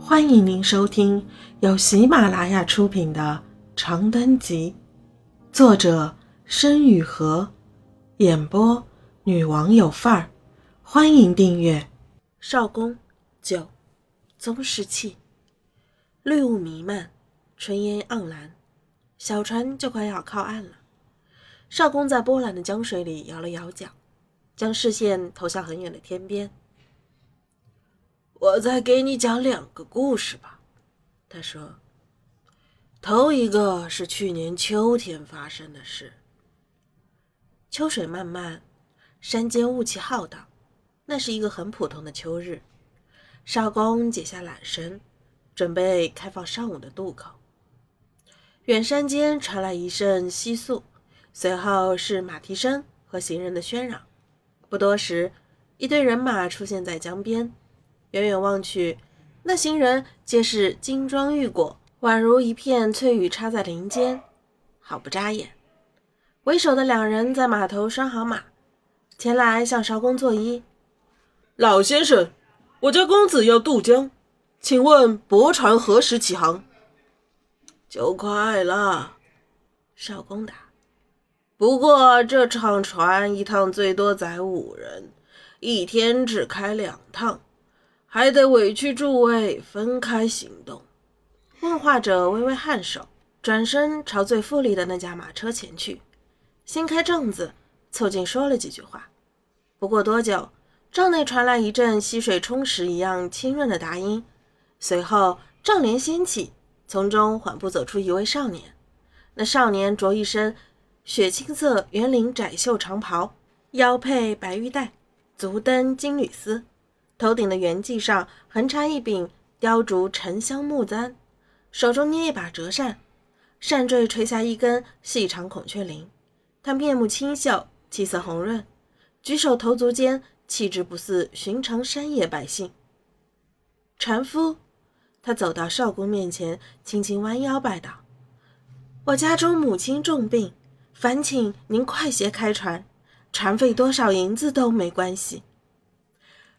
欢迎您收听由喜马拉雅出品的《长灯集》，作者申雨禾，演播女王有范儿。欢迎订阅。少公九，宗室气，绿雾弥漫，炊烟盎然，小船就快要靠岸了。少公在波澜的江水里摇了摇脚，将视线投向很远的天边。我再给你讲两个故事吧，他说。头一个是去年秋天发生的事。秋水漫漫，山间雾气浩荡，那是一个很普通的秋日。少公解下缆绳，准备开放上午的渡口。远山间传来一阵窸窣，随后是马蹄声和行人的喧嚷。不多时，一队人马出现在江边。远远望去，那行人皆是金装玉裹，宛如一片翠羽插在林间，好不扎眼。为首的两人在码头拴好马，前来向少公作揖：“老先生，我家公子要渡江，请问驳船何时起航？”“就快了。”少公答。“不过这趟船一趟最多载五人，一天只开两趟。”还得委屈诸位分开行动。问话者微微颔首，转身朝最富丽的那架马车前去，掀开帐子，凑近说了几句话。不过多久，帐内传来一阵溪水冲石一样清润的答音，随后帐帘掀起，从中缓步走出一位少年。那少年着一身雪青色圆领窄袖长袍，腰佩白玉带，足蹬金缕丝。头顶的圆髻上横插一柄雕竹沉香木簪，手中捏一把折扇，扇坠垂下一根细长孔雀翎。他面目清秀，气色红润，举手投足间气质不似寻常山野百姓。船夫，他走到少公面前，轻轻弯腰拜道：“我家中母亲重病，烦请您快些开船，船费多少银子都没关系。”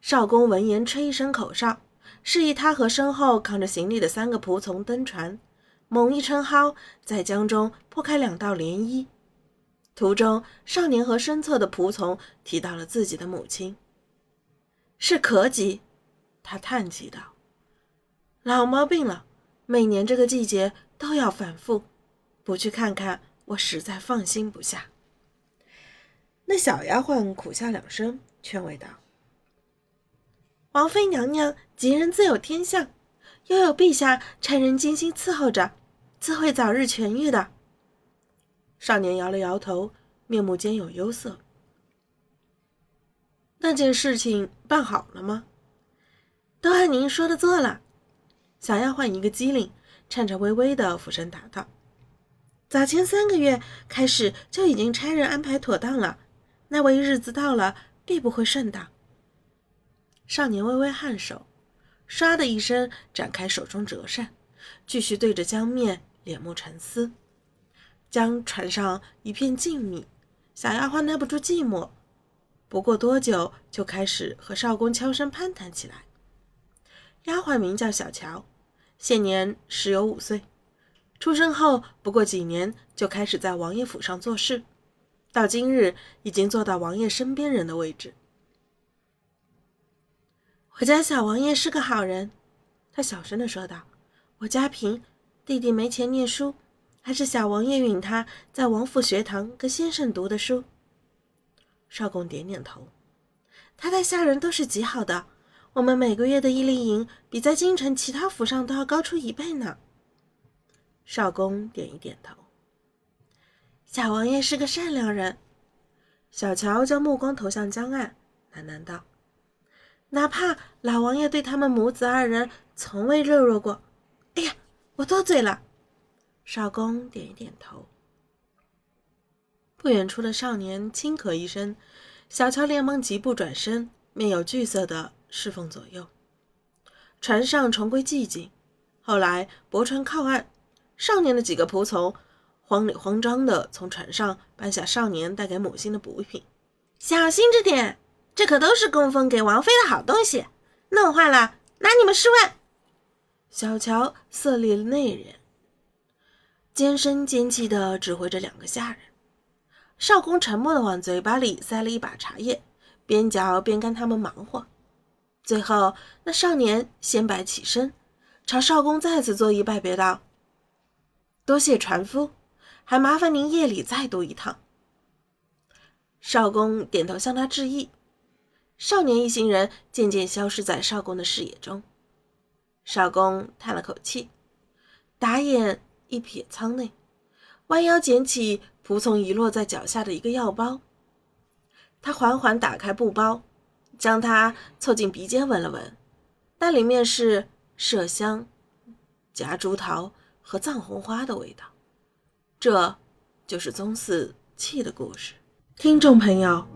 少公闻言，吹一声口哨，示意他和身后扛着行李的三个仆从登船。猛一撑篙，在江中破开两道涟漪。途中，少年和身侧的仆从提到了自己的母亲，是咳疾。他叹气道：“老毛病了，每年这个季节都要反复，不去看看，我实在放心不下。”那小丫鬟苦笑两声，劝慰道。王妃娘娘吉人自有天相，又有陛下差人精心伺候着，自会早日痊愈的。少年摇了摇头，面目间有忧色。那件事情办好了吗？都按您说的做了。小丫鬟一个机灵，颤颤巍巍的俯身答道：“早前三个月开始就已经差人安排妥当了，那位日子到了，必不会顺当。”少年微微颔首，唰的一声展开手中折扇，继续对着江面敛目沉思。江船上一片静谧，小丫鬟耐不住寂寞，不过多久就开始和少公悄声攀谈起来。丫鬟名叫小乔，现年十有五岁，出生后不过几年就开始在王爷府上做事，到今日已经做到王爷身边人的位置。我家小王爷是个好人，他小声的说道：“我家贫，弟弟没钱念书，还是小王爷允他在王府学堂跟先生读的书。”少公点点头，他待下人都是极好的，我们每个月的一粒银比在京城其他府上都要高出一倍呢。少公点一点头，小王爷是个善良人。小乔将目光投向江岸，喃喃道。哪怕老王爷对他们母子二人从未热络过。哎呀，我多嘴了。少公点一点头。不远处的少年轻咳一声，小乔连忙疾步转身，面有惧色的侍奉左右。船上重归寂静。后来驳船靠岸，少年的几个仆从慌里慌张的从船上搬下少年带给母亲的补品，小心着点。这可都是供奉给王妃的好东西，弄坏了拿你们试问。小乔色厉内荏，尖声尖气地指挥着两个下人。少公沉默地往嘴巴里塞了一把茶叶，边嚼边跟他们忙活。最后，那少年先摆起身，朝少公再次作揖拜别道：“多谢船夫，还麻烦您夜里再渡一趟。”少公点头向他致意。少年一行人渐渐消失在少公的视野中。少公叹了口气，打眼一瞥舱内，弯腰捡起仆从遗落在脚下的一个药包。他缓缓打开布包，将它凑近鼻尖闻了闻，那里面是麝香、夹竹桃和藏红花的味道。这就是宗寺气的故事。听众朋友。